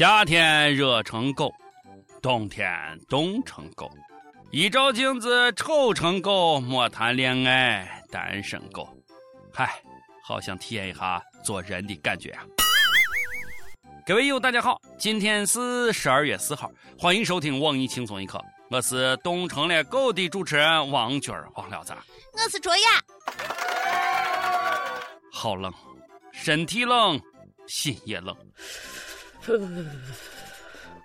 夏天热成狗，冬天冻成狗，一照镜子丑成狗，莫谈恋爱单身狗。嗨，好想体验一下做人的感觉啊！各位友，大家好，今天是十二月四号，欢迎收听网易轻松一刻，我是冻成了狗的主持人王军儿，王聊子。我是卓雅。好冷，身体冷，心也冷。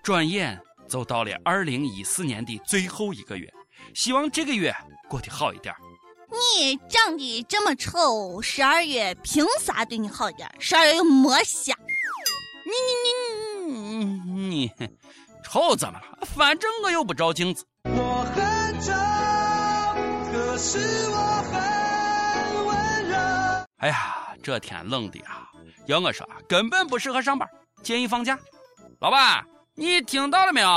转眼就到了二零一四年的最后一个月，希望这个月过得好一点。你长得这么丑，十二月凭啥对你好点？十二月又没瞎。你你你你你，丑怎么了？反正我又不照镜子。我很丑，可是我很温柔。哎呀，这天冷的呀，要我说，根本不适合上班。建议放假，老板，你听到了没有？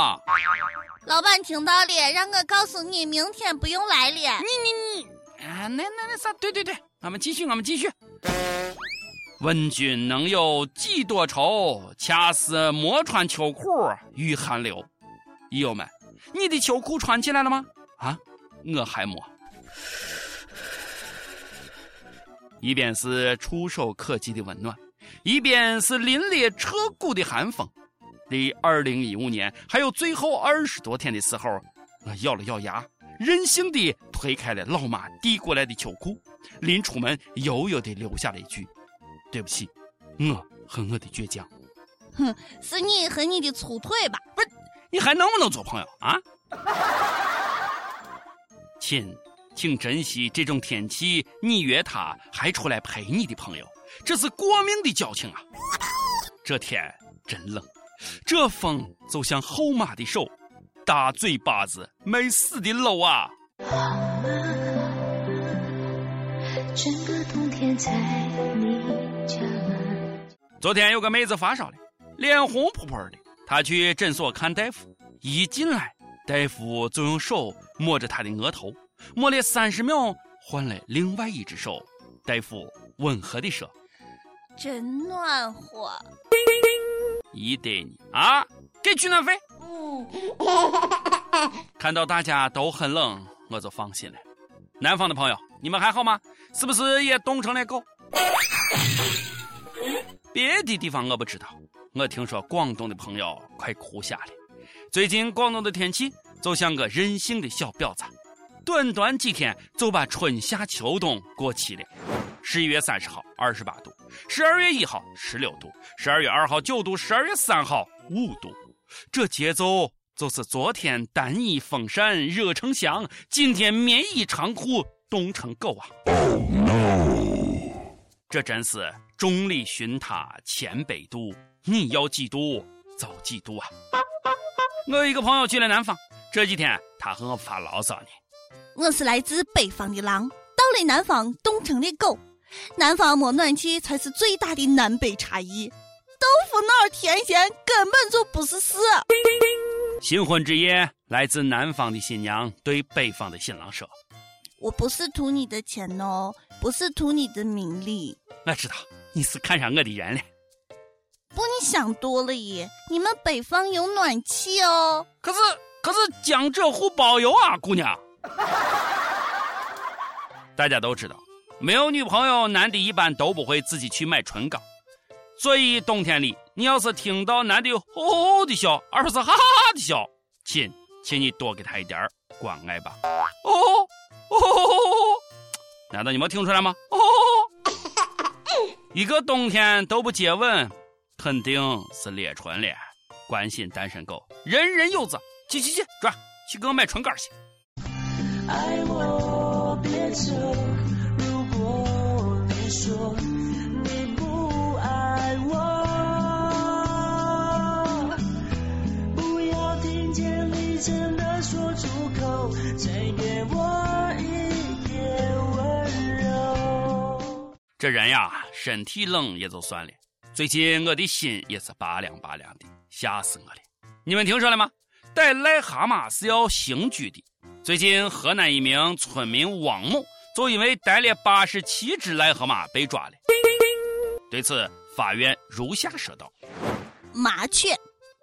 老板听到了，让我告诉你，明天不用来了。你你你，啊，那那那啥？对对对，俺们继续，俺们继续。问君能有几多愁？恰似莫穿秋裤遇寒流。友们，你的秋裤穿起来了吗？啊，我还没。一边是触手可及的温暖。一边是凛冽彻骨的寒风，离二零一五年还有最后二十多天的时候，我咬了咬牙，任性地推开了老妈递过来的秋裤，临出门悠悠地留下了一句：“对不起，我和我的倔强。”哼，是你和你的粗腿吧？不是，你还能不能做朋友啊？亲，请珍惜这种天气，你约他还出来陪你的朋友。这是过命的交情啊！这天真冷，这风就像后妈的手，大嘴巴子没死的搂啊！昨天有个妹子发烧了，脸红扑扑的，她去诊所看大夫，一进来，大夫就用手摸着她的额头，摸了三十秒，换了另外一只手，大夫温和地说。真暖和，一得你啊，给取暖费。嗯，看到大家都很冷，我就放心了。南方的朋友，你们还好吗？是不是也冻成了狗？别的地方我不知道，我听说广东的朋友快哭瞎了。最近广东的天气就像个任性的小婊子，短短几天就把春夏秋冬过齐了。十一月三十号二十八度，十二月一号十六度，十二月二号九度，十二月三号五度。这节奏就是昨天单衣风扇热成翔，今天棉衣长裤冻成狗啊！Oh no！这真是众里寻他千百度，你要几度走几度啊！我有一个朋友去了南方，这几天他和我发牢骚呢。我是来自北方的狼，到了南方冻成了狗。南方没暖气才是最大的南北差异。豆腐脑甜咸根本就不是事。新婚之夜，来自南方的新娘对北方的新郎说：“我不是图你的钱哦，不是图你的名利。我知道你是看上我的人了。不，你想多了耶。你们北方有暖气哦。可是，可是江浙沪包邮啊，姑娘。大家都知道。”没有女朋友，男的一般都不会自己去买唇膏，所以冬天里，你要是听到男的吼吼的笑，而不是哈哈的笑，亲，请你多给他一点关爱吧。哦哦哦！难道你没听出来吗？哦，一个冬天都不接吻，肯定是裂唇了。关心单身狗，人人有责。去去去，转去给我买唇膏去。爱我别走。如果你说你不爱我，不要听见你真的说出口，再给我一点温柔。这人呀，身体冷也就算了，最近我的心也是拔凉拔凉的，吓死我了。你们听说了吗？逮癞蛤蟆是要刑拘的。最近河南一名村民汪某。就因为逮了八十七只癞蛤蟆被抓了。对此，法院如下说道：麻雀，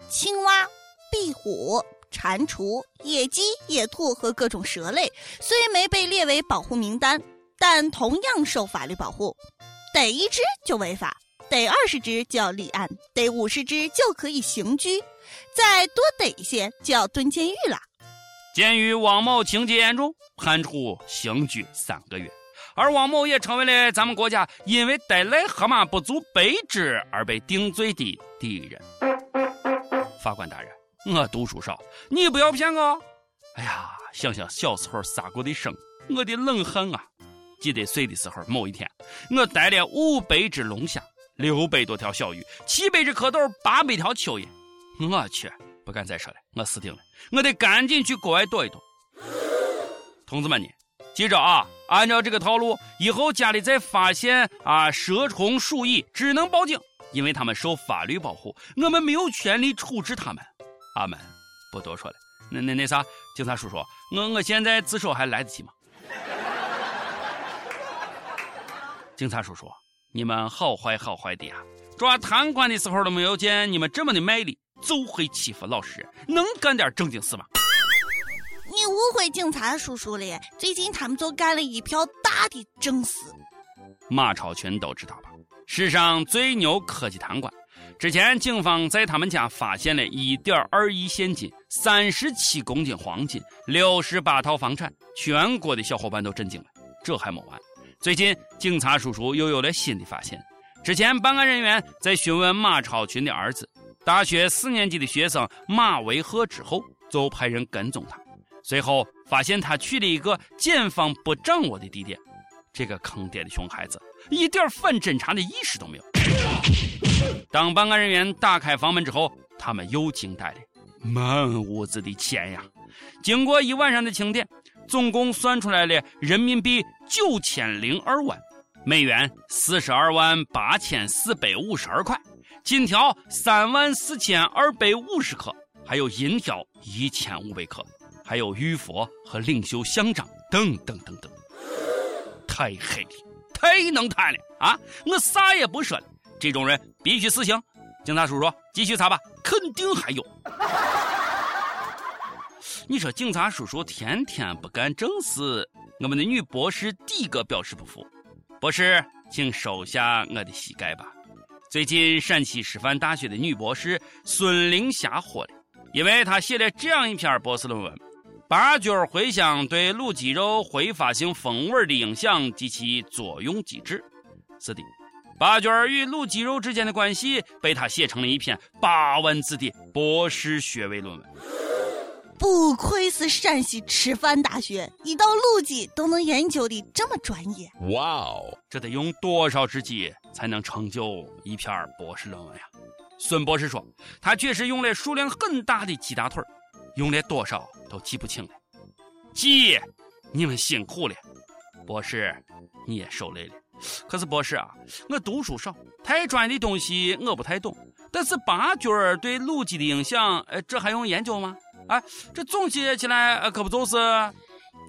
青蛙、壁虎、蟾蜍、野鸡、野兔和各种蛇类虽没被列为保护名单，但同样受法律保护。逮一只就违法，逮二十只就要立案，逮五十只就可以刑拘，再多逮一些就要蹲监狱了。鉴于王某情节严重，判处刑拘三个月。而王某也成为了咱们国家因为逮癞蛤蟆不足百只而被定罪的第一人。法官大人，我读书少，你不要骗我。哎呀，想想小时候撒过的生，我的冷汗啊！记得岁的时候，某一天，我逮了五百只龙虾，六百多条小鱼，七百只蝌蚪，八百条蚯蚓。我去，不敢再说了，我死定了！我得赶紧去国外躲一躲。同志们呢？记着啊，按照这个套路，以后家里再发现啊蛇虫鼠蚁，只能报警，因为他们受法律保护，我们没有权利处置他们。阿门，不多说了。那那那啥，警察叔叔，我我现在自首还来得及吗？警察叔叔，你们好坏好坏的呀！抓贪官的时候都没有见你们这么的卖力，就会欺负老实人，能干点正经事吗？你误会警察叔叔了，最近他们就干了一票大的正事。马超群都知道吧？史上最牛科技贪官。之前警方在他们家发现了一点二亿现金、三十七公斤黄金、六十八套房产，全国的小伙伴都震惊了。这还没完，最近警察叔叔又有了新的发现。之前办案人员在询问马超群的儿子，大学四年级的学生马维赫之后，就派人跟踪他。随后发现他去了一个检方不掌握的地点，这个坑爹的熊孩子一点反侦查的意识都没有。当办案人员打开房门之后，他们又惊呆了，满屋子的钱呀！经过一晚上的清点，总共算出来了人民币九千零二万，美元四十二万八千四百五十二块，金条三万四千二百五十克，还有银条一千五百克。还有玉佛和领袖像章等等等等，太黑了，太能贪了啊！我啥也不说了，这种人必须死刑。警察叔叔，继续查吧，肯定还有。你说警察叔叔天天不干正事，我们的女博士第一个表示不服。博士，请收下我的膝盖吧。最近陕西师范大学的女博士孙玲霞火了，因为她写了这样一篇博士论文。八角茴香对卤鸡肉挥发性风味的影响及其作用机制。是的，八角与卤鸡肉之间的关系被她写成了一篇八万字的博士学位论文。不愧是陕西师范大学，一道卤鸡都能研究的这么专业。哇哦，这得用多少只鸡才能成就一篇博士论文呀？孙博士说，他确实用了数量很大的鸡大腿，用了多少？都记不清了，鸡，你们辛苦了，博士，你也受累了。可是博士啊，我读书少，太专业的东西我不太懂。但是八角对卤鸡的影响，呃，这还用研究吗？啊，这总结起来可不就是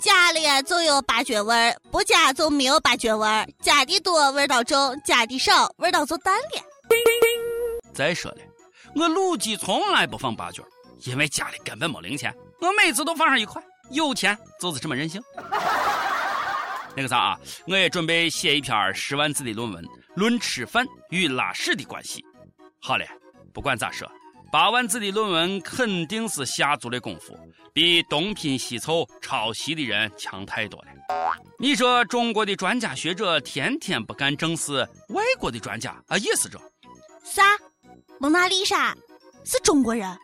加了就有八角味儿不加就没有八角味儿加的多味道重，加的少味道就淡了。再说了，我卤鸡从来不放八角，因为家里根本没零钱。我每次都放上一块，有钱就是这么任性。那个啥啊，我也准备写一篇十万字的论文，论吃饭与拉屎的关系。好嘞，不管咋说，八万字的论文肯定是下足了功夫，比东拼西凑抄袭的人强太多了。你说中国的专家学者天天不干正事，外国的专家啊也是这。啥？蒙娜丽莎是中国人？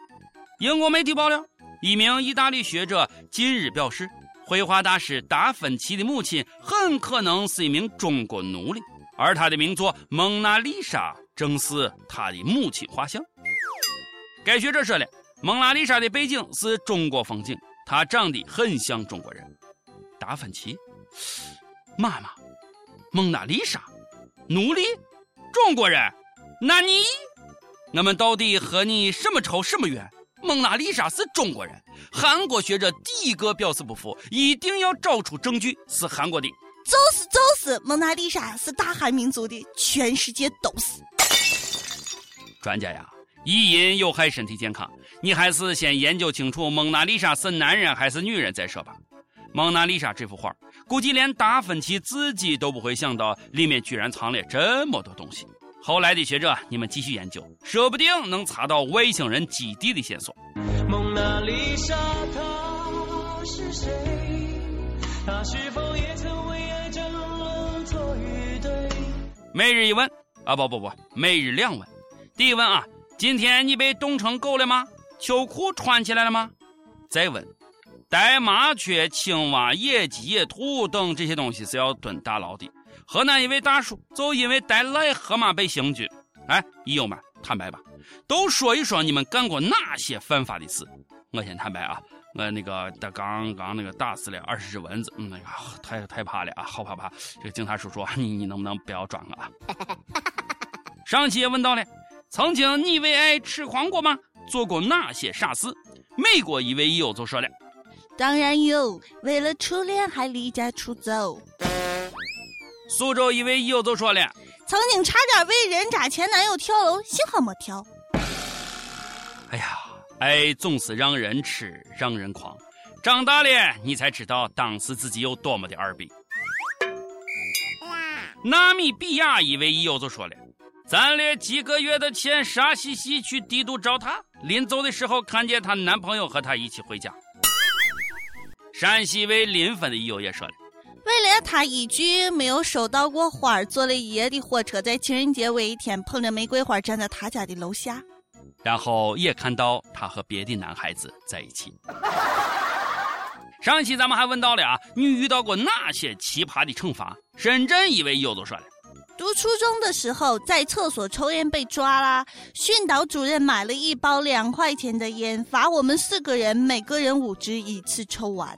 英国媒体爆料。一名意大利学者近日表示，绘画大师达芬奇的母亲很可能是一名中国奴隶，而他的名作《蒙娜丽莎》正是他的母亲画像。该学者说了，蒙娜丽莎的背景是中国风景，她长得很像中国人。达芬奇，妈妈，蒙娜丽莎，奴隶，中国人，那你，我们到底和你什么仇什么怨？蒙娜丽莎是中国人，韩国学者第一个表示不服，一定要找出证据是韩国的。就是就是，蒙娜丽莎是大韩民族的，全世界都是。专家呀，意淫有害身体健康，你还是先研究清楚蒙娜丽莎是男人还是女人再说吧。蒙娜丽莎这幅画，估计连达芬奇自己都不会想到里面居然藏了这么多东西。后来的学者，你们继续研究，说不定能查到外星人基地的线索。蒙娜丽莎她是谁？她是否也曾为爱争论错与对？每日一问啊，不不不，每日两问。第一问啊，今天你被冻成狗了吗？秋裤穿起来了吗？再问。带麻雀、青蛙、野鸡、野兔等这些东西是要蹲大牢的。河南一位大叔就因为带癞蛤蟆被刑拘。哎，友友们，坦白吧，都说一说你们干过哪些犯法的事。我先坦白啊，我那个他刚刚那个打死了二十只蚊子，嗯，那个太太怕了啊，好怕怕。这个警察叔叔，你你能不能不要装了啊？上期也问到了，曾经你为爱痴狂过吗？做过哪些傻事？美国一位友就说了。当然有，为了初恋还离家出走。苏州一位友就说了，曾经差点为人渣前男友跳楼，幸好没跳。哎呀，爱总是让人痴，让人狂。长大了，你才知道当时自己有多么的二逼。纳米比亚一位友就说了，攒了几个月的钱，傻兮兮去帝都找她，临走的时候看见她男朋友和她一起回家。山西为临汾的友也说了，为了他一句没有收到过花，坐了一夜的火车，在情人节尾一天捧着玫瑰花站在他家的楼下，然后也看到他和别的男孩子在一起。上一期咱们还问到了啊，你遇到过哪些奇葩的惩罚？深圳一位友就说了，读初中的时候在厕所抽烟被抓啦，训导主任买了一包两块钱的烟，罚我们四个人每个人五支，一次抽完。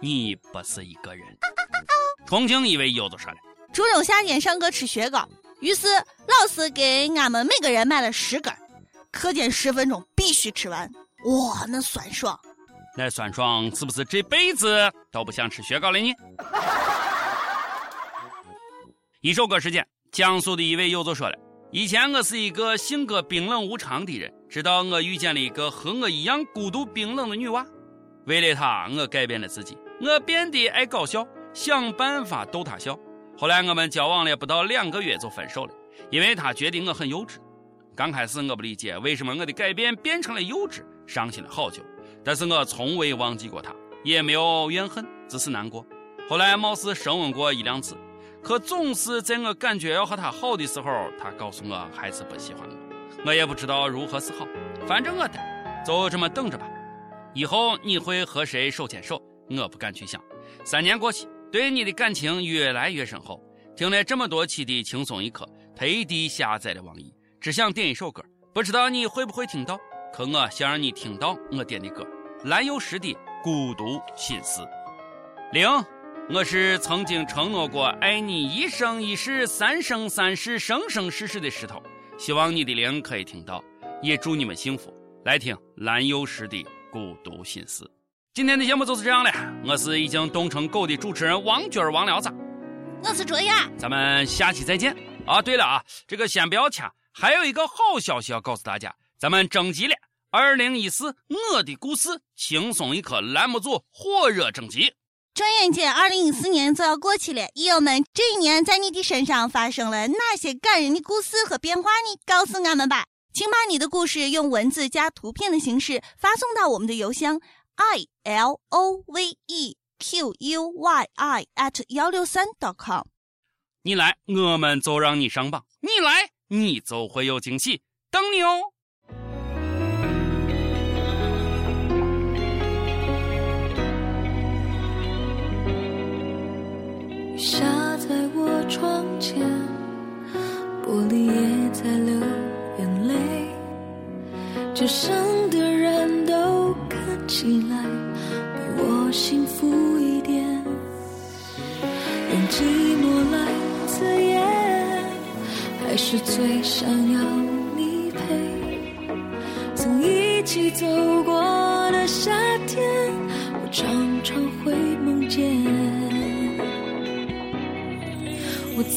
你不是一个人。重庆一位友就说了：初中夏天上课吃雪糕，于是老师给俺们每个人买了十根，课间十分钟必须吃完。哇，那酸爽！那酸爽是不是这辈子都不想吃雪糕了呢？一首歌时间，江苏的一位友就说了：以前我是一个性格冰冷无常的人，直到我遇见了一个和我一样孤独冰冷的女娃，为了她，我改变了自己。我变得爱搞笑，想办法逗她笑。后来我们交往了不到两个月就分手了，因为她觉得我很幼稚。刚开始我不理解为什么我的改变变成了幼稚，伤心了好久。但是我从未忘记过她，也没有怨恨，只是难过。后来貌似升温过一两次，可总是在我感觉要和他好的时候，他告诉我还是不喜欢我。我也不知道如何是好，反正我等，就这么等着吧。以后你会和谁手牵手？我不敢去想。三年过去，对你的感情越来越深厚。听了这么多期的轻松一刻，特地下载了网易，只想点一首歌，不知道你会不会听到？可我想让你听到我点的歌，蓝又时的《孤独心思》。零，我是曾经承诺过爱你一生一世、三生三世、生生世世的石头。希望你的灵可以听到，也祝你们幸福。来听蓝幽石的《孤独心思》。今天的节目就是这样了，我是已经冻成狗的主持人王军王聊子，我是卓雅，咱们下期再见啊！对了啊，这个先不要掐，还有一个好消息要告诉大家，咱们征集了二零一四我的故事轻松一刻栏目组火热征集。转眼间，二零一四年就要过去了，友们，这一年在你的身上发生了哪些感人的故事和变化呢？告诉俺们吧，请把你的故事用文字加图片的形式发送到我们的邮箱。i l o v e q u y i at 幺六三 dot com，你来，我们就让你上榜；你来，你就会有惊喜，等你哦。雨下在我窗前，玻璃也在流眼泪，街上的人都看。起来，比我幸福一点。用寂寞来自言，还是最想要你陪。曾一起走过的夏天，我常常会梦见。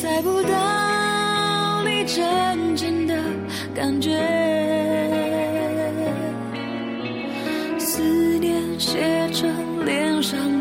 猜不到你。真正的感觉，思念写成脸上